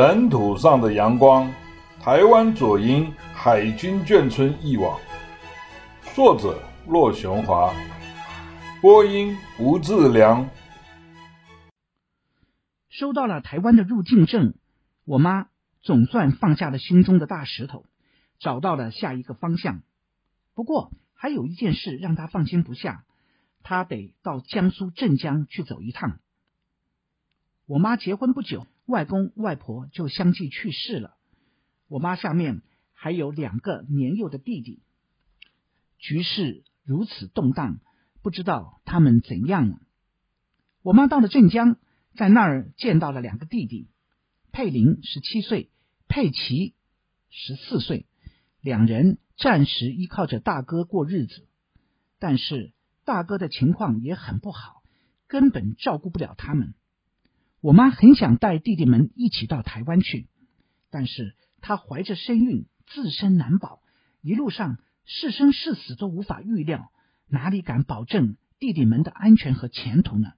尘土上的阳光，台湾左营海军眷村忆往，作者骆雄华，播音吴志良。收到了台湾的入境证，我妈总算放下了心中的大石头，找到了下一个方向。不过还有一件事让她放心不下，她得到江苏镇江去走一趟。我妈结婚不久，外公外婆就相继去世了。我妈下面还有两个年幼的弟弟，局势如此动荡，不知道他们怎样了。我妈到了镇江。在那儿见到了两个弟弟，佩林十七岁，佩奇十四岁，两人暂时依靠着大哥过日子，但是大哥的情况也很不好，根本照顾不了他们。我妈很想带弟弟们一起到台湾去，但是她怀着身孕，自身难保，一路上是生是死都无法预料，哪里敢保证弟弟们的安全和前途呢？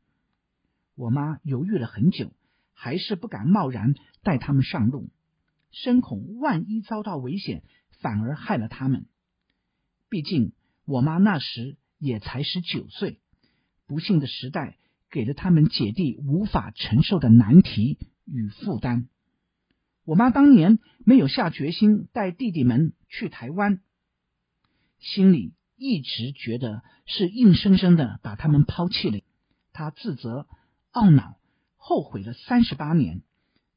我妈犹豫了很久，还是不敢贸然带他们上路，深恐万一遭到危险，反而害了他们。毕竟我妈那时也才十九岁，不幸的时代给了他们姐弟无法承受的难题与负担。我妈当年没有下决心带弟弟们去台湾，心里一直觉得是硬生生的把他们抛弃了，她自责。懊恼、后悔了三十八年，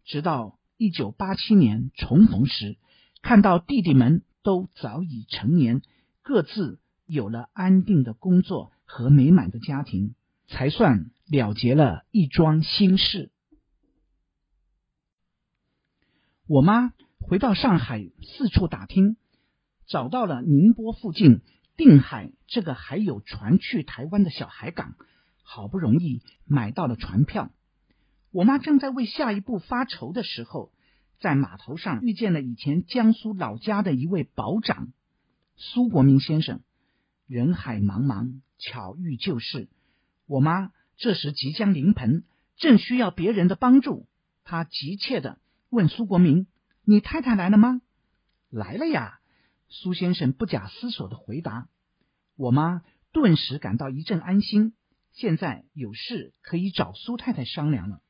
直到一九八七年重逢时，看到弟弟们都早已成年，各自有了安定的工作和美满的家庭，才算了结了一桩心事。我妈回到上海，四处打听，找到了宁波附近定海这个还有船去台湾的小海港。好不容易买到了船票，我妈正在为下一步发愁的时候，在码头上遇见了以前江苏老家的一位保长苏国明先生。人海茫茫，巧遇就是。我妈这时即将临盆，正需要别人的帮助，他急切地问苏国明：“你太太来了吗？”“来了呀。”苏先生不假思索地回答。我妈顿时感到一阵安心。现在有事可以找苏太太商量了。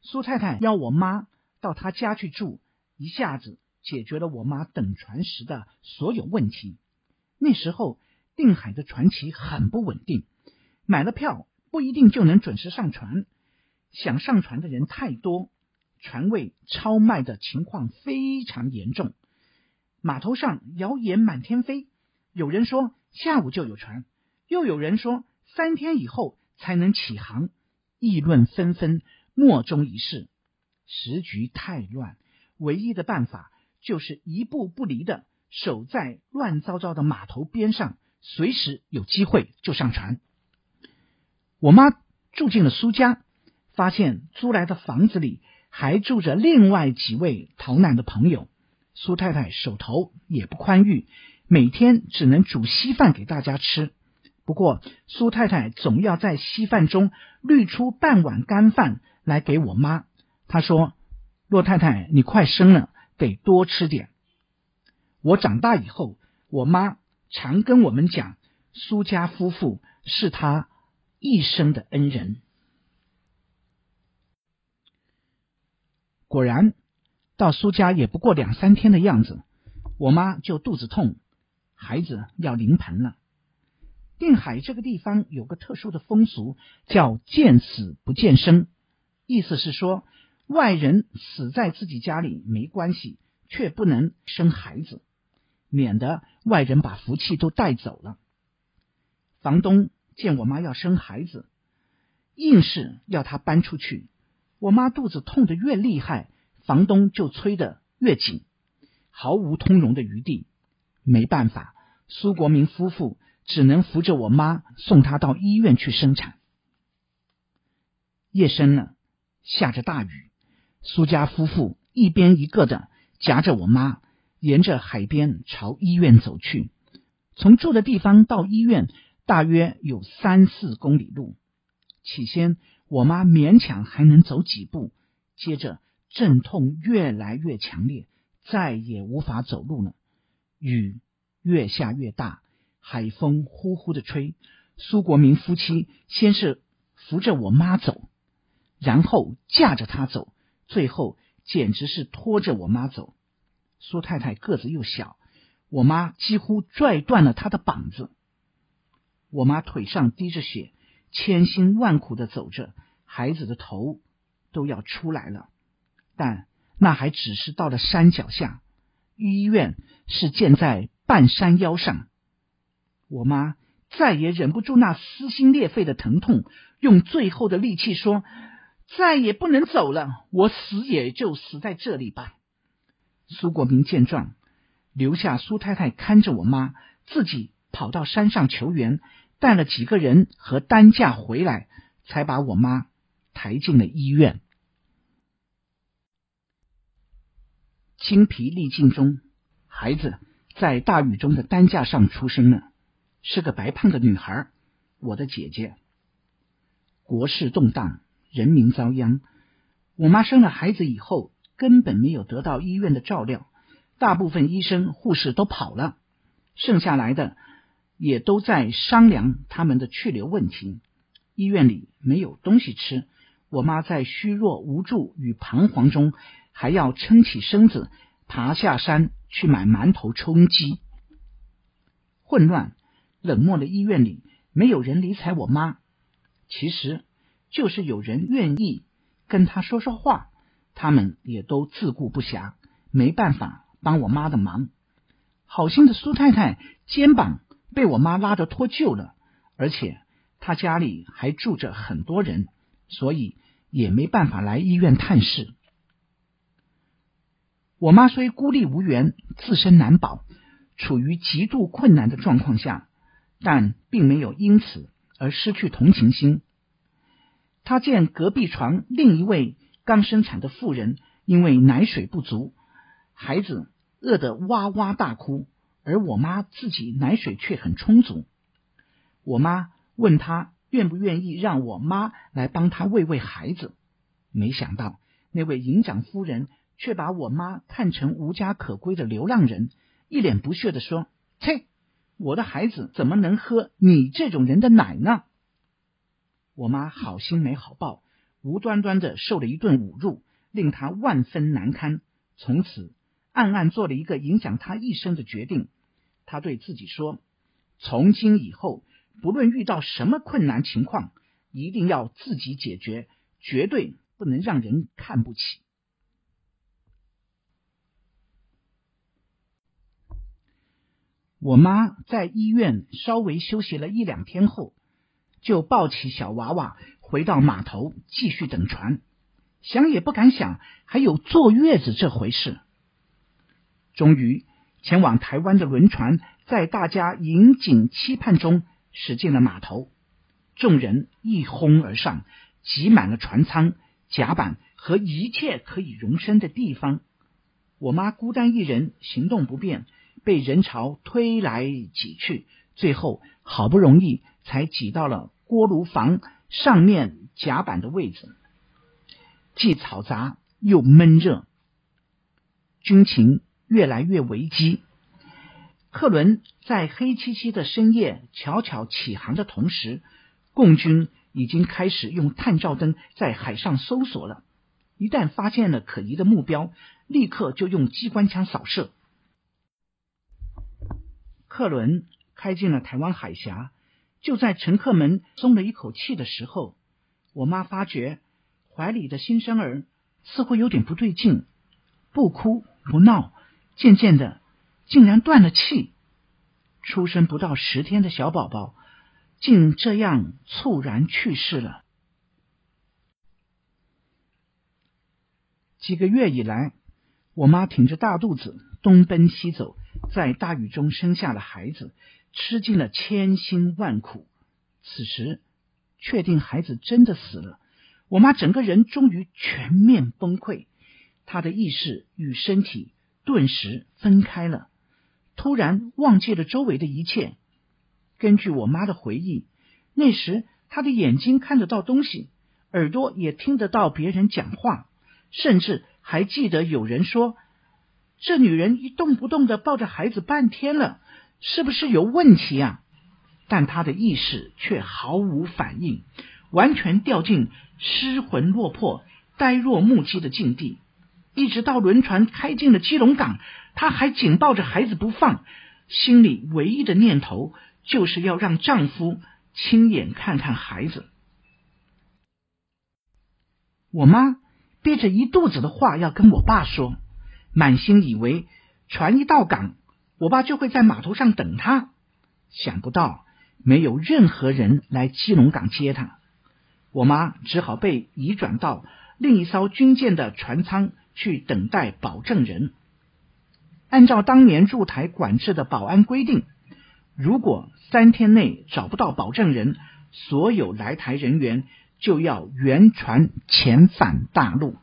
苏太太邀我妈到她家去住，一下子解决了我妈等船时的所有问题。那时候定海的船期很不稳定，买了票不一定就能准时上船，想上船的人太多，船位超卖的情况非常严重。码头上谣言满天飞，有人说下午就有船，又有人说。三天以后才能起航，议论纷纷，莫衷一是。时局太乱，唯一的办法就是一步不离的守在乱糟糟的码头边上，随时有机会就上船。我妈住进了苏家，发现租来的房子里还住着另外几位逃难的朋友。苏太太手头也不宽裕，每天只能煮稀饭给大家吃。不过，苏太太总要在稀饭中滤出半碗干饭来给我妈。她说：“骆太太，你快生了，得多吃点。”我长大以后，我妈常跟我们讲，苏家夫妇是她一生的恩人。果然，到苏家也不过两三天的样子，我妈就肚子痛，孩子要临盆了。定海这个地方有个特殊的风俗，叫见死不见生，意思是说外人死在自己家里没关系，却不能生孩子，免得外人把福气都带走了。房东见我妈要生孩子，硬是要她搬出去。我妈肚子痛得越厉害，房东就催得越紧，毫无通融的余地。没办法，苏国民夫妇。只能扶着我妈送她到医院去生产。夜深了，下着大雨，苏家夫妇一边一个的夹着我妈，沿着海边朝医院走去。从住的地方到医院大约有三四公里路。起先，我妈勉强还能走几步，接着阵痛越来越强烈，再也无法走路了。雨越下越大，海风呼呼的吹。苏国民夫妻先是扶着我妈走，然后架着她走，最后简直是拖着我妈走。苏太太个子又小，我妈几乎拽断了她的膀子。我妈腿上滴着血，千辛万苦的走着，孩子的头都要出来了。但那还只是到了山脚下，医院是建在半山腰上。我妈再也忍不住那撕心裂肺的疼痛，用最后的力气说：“再也不能走了，我死也就死在这里吧。”苏国民见状，留下苏太太看着我妈，自己跑到山上求援。带了几个人和担架回来，才把我妈抬进了医院。精疲力尽中，孩子在大雨中的担架上出生了，是个白胖的女孩，我的姐姐。国事动荡，人民遭殃。我妈生了孩子以后，根本没有得到医院的照料，大部分医生护士都跑了，剩下来的。也都在商量他们的去留问题。医院里没有东西吃，我妈在虚弱、无助与彷徨中，还要撑起身子爬下山去买馒头充饥。混乱、冷漠的医院里，没有人理睬我妈。其实，就是有人愿意跟她说说话，他们也都自顾不暇，没办法帮我妈的忙。好心的苏太太肩膀。被我妈拉着脱臼了，而且她家里还住着很多人，所以也没办法来医院探视。我妈虽孤立无援，自身难保，处于极度困难的状况下，但并没有因此而失去同情心。她见隔壁床另一位刚生产的妇人因为奶水不足，孩子饿得哇哇大哭。而我妈自己奶水却很充足。我妈问她愿不愿意让我妈来帮她喂喂孩子，没想到那位营长夫人却把我妈看成无家可归的流浪人，一脸不屑地说：“切，我的孩子怎么能喝你这种人的奶呢？”我妈好心没好报，无端端的受了一顿侮辱，令她万分难堪。从此。暗暗做了一个影响她一生的决定。他对自己说：“从今以后，不论遇到什么困难情况，一定要自己解决，绝对不能让人看不起。”我妈在医院稍微休息了一两天后，就抱起小娃娃回到码头继续等船。想也不敢想，还有坐月子这回事。终于，前往台湾的轮船在大家引颈期盼中驶进了码头。众人一哄而上，挤满了船舱、甲板和一切可以容身的地方。我妈孤单一人，行动不便，被人潮推来挤去，最后好不容易才挤到了锅炉房上面甲板的位置。既嘈杂又闷热，军情。越来越危机。客轮在黑漆漆的深夜悄悄起航的同时，共军已经开始用探照灯在海上搜索了。一旦发现了可疑的目标，立刻就用机关枪扫射。客轮开进了台湾海峡，就在乘客们松了一口气的时候，我妈发觉怀里的新生儿似乎有点不对劲，不哭不闹。渐渐的，竟然断了气。出生不到十天的小宝宝，竟这样猝然去世了。几个月以来，我妈挺着大肚子东奔西走，在大雨中生下了孩子，吃尽了千辛万苦。此时，确定孩子真的死了，我妈整个人终于全面崩溃，她的意识与身体。顿时分开了，突然忘记了周围的一切。根据我妈的回忆，那时她的眼睛看得到东西，耳朵也听得到别人讲话，甚至还记得有人说，这女人一动不动的抱着孩子半天了，是不是有问题啊？但她的意识却毫无反应，完全掉进失魂落魄、呆若木鸡的境地。一直到轮船开进了基隆港，她还紧抱着孩子不放，心里唯一的念头就是要让丈夫亲眼看看孩子。我妈憋着一肚子的话要跟我爸说，满心以为船一到港，我爸就会在码头上等她。想不到没有任何人来基隆港接她，我妈只好被移转到另一艘军舰的船舱去等待保证人。按照当年入台管制的保安规定，如果三天内找不到保证人，所有来台人员就要原船遣返大陆。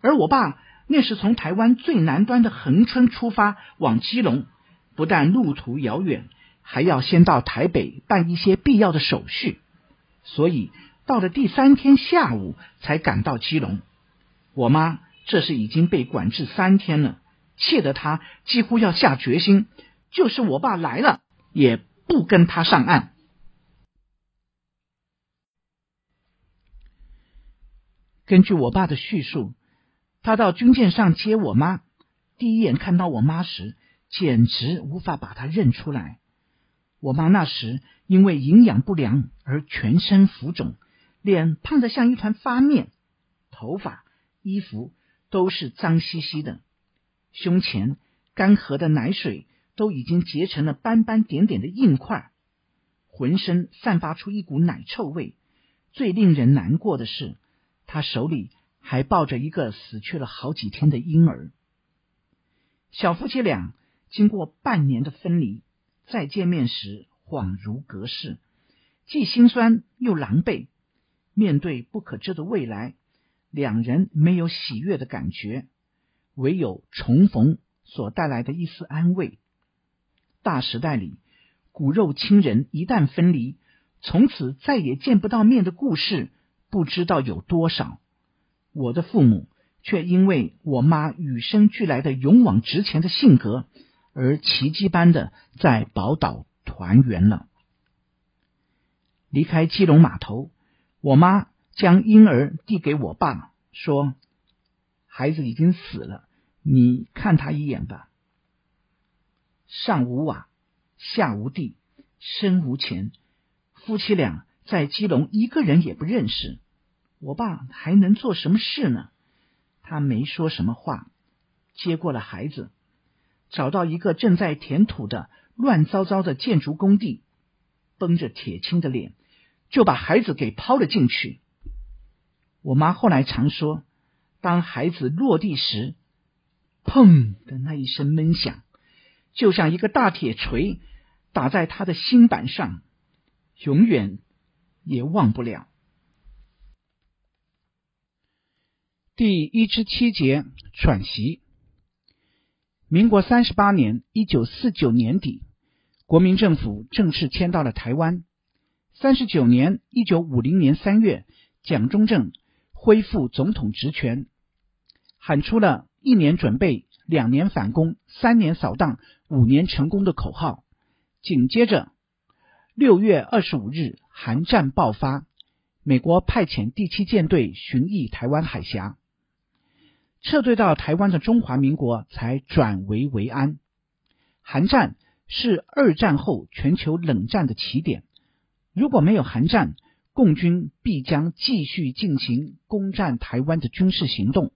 而我爸那是从台湾最南端的恒春出发往基隆，不但路途遥远，还要先到台北办一些必要的手续，所以到了第三天下午才赶到基隆。我妈这是已经被管制三天了。气得他几乎要下决心，就是我爸来了，也不跟他上岸。根据我爸的叙述，他到军舰上接我妈，第一眼看到我妈时，简直无法把她认出来。我妈那时因为营养不良而全身浮肿，脸胖得像一团发面，头发、衣服都是脏兮兮的。胸前干涸的奶水都已经结成了斑斑点点的硬块，浑身散发出一股奶臭味。最令人难过的是，他手里还抱着一个死去了好几天的婴儿。小夫妻俩经过半年的分离，再见面时恍如隔世，既心酸又狼狈。面对不可知的未来，两人没有喜悦的感觉。唯有重逢所带来的一丝安慰。大时代里，骨肉亲人一旦分离，从此再也见不到面的故事，不知道有多少。我的父母却因为我妈与生俱来的勇往直前的性格，而奇迹般的在宝岛团圆了。离开基隆码头，我妈将婴儿递给我爸，说：“孩子已经死了。”你看他一眼吧。上无瓦，下无地，身无钱，夫妻俩在基隆一个人也不认识。我爸还能做什么事呢？他没说什么话，接过了孩子，找到一个正在填土的乱糟糟的建筑工地，绷着铁青的脸，就把孩子给抛了进去。我妈后来常说，当孩子落地时，砰的那一声闷响，就像一个大铁锤打在他的心板上，永远也忘不了。第一之七节喘息。民国三十八年（一九四九年底），国民政府正式迁到了台湾。三十九年（一九五零年三月），蒋中正恢复总统职权，喊出了。一年准备，两年反攻，三年扫荡，五年成功的口号。紧接着，六月二十五日，韩战爆发，美国派遣第七舰队巡弋台湾海峡，撤退到台湾的中华民国才转危为安。韩战是二战后全球冷战的起点，如果没有韩战，共军必将继续进行攻占台湾的军事行动。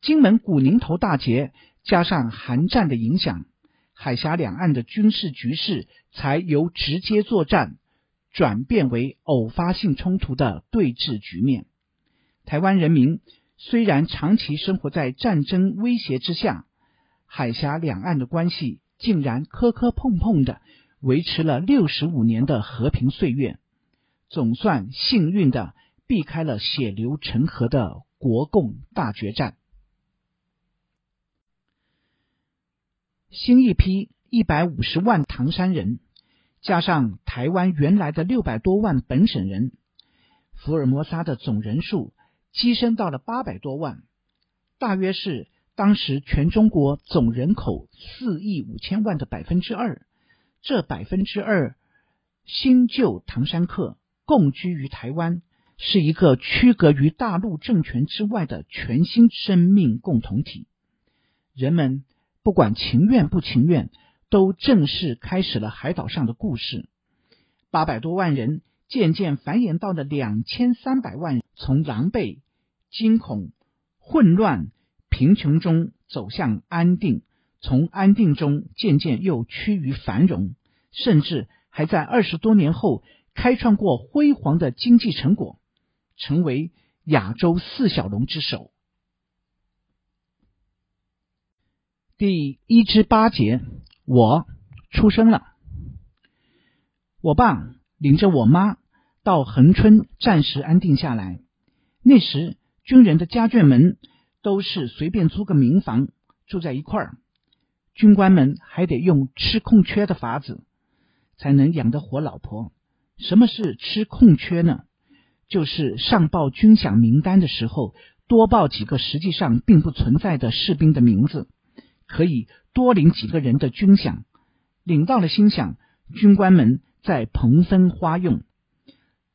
金门古宁头大捷加上韩战的影响，海峡两岸的军事局势才由直接作战转变为偶发性冲突的对峙局面。台湾人民虽然长期生活在战争威胁之下，海峡两岸的关系竟然磕磕碰碰的维持了六十五年的和平岁月，总算幸运的避开了血流成河的国共大决战。新一批一百五十万唐山人，加上台湾原来的六百多万本省人，福尔摩沙的总人数跻身到了八百多万，大约是当时全中国总人口四亿五千万的百分之二。这百分之二新旧唐山客共居于台湾，是一个区隔于大陆政权之外的全新生命共同体。人们不管情愿不情愿，都正式开始了海岛上的故事。八百多万人渐渐繁衍到了两千三百万，从狼狈、惊恐、混乱、贫穷中走向安定。从安定中渐渐又趋于繁荣，甚至还在二十多年后开创过辉煌的经济成果，成为亚洲四小龙之首。第一至八节，我出生了。我爸领着我妈到恒春暂时安定下来。那时军人的家眷们都是随便租个民房住在一块儿。军官们还得用吃空缺的法子，才能养得活老婆。什么是吃空缺呢？就是上报军饷名单的时候，多报几个实际上并不存在的士兵的名字，可以多领几个人的军饷。领到了薪饷，军官们再平分花用。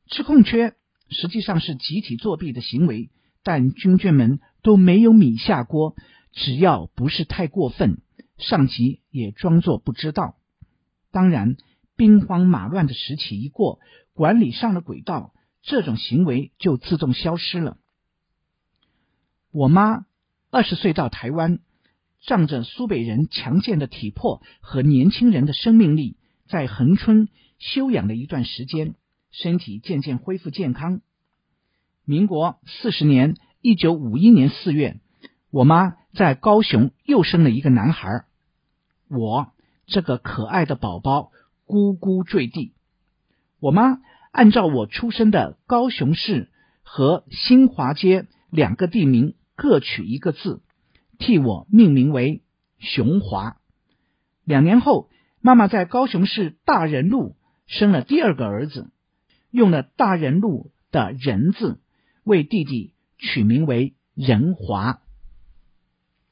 吃空缺实际上是集体作弊的行为，但军眷们都没有米下锅，只要不是太过分。上级也装作不知道。当然，兵荒马乱的时期一过，管理上了轨道，这种行为就自动消失了。我妈二十岁到台湾，仗着苏北人强健的体魄和年轻人的生命力，在恒春休养了一段时间，身体渐渐恢复健康。民国四十年，一九五一年四月。我妈在高雄又生了一个男孩，我这个可爱的宝宝咕咕坠地。我妈按照我出生的高雄市和新华街两个地名各取一个字，替我命名为雄华。两年后，妈妈在高雄市大仁路生了第二个儿子，用了大仁路的仁字，为弟弟取名为仁华。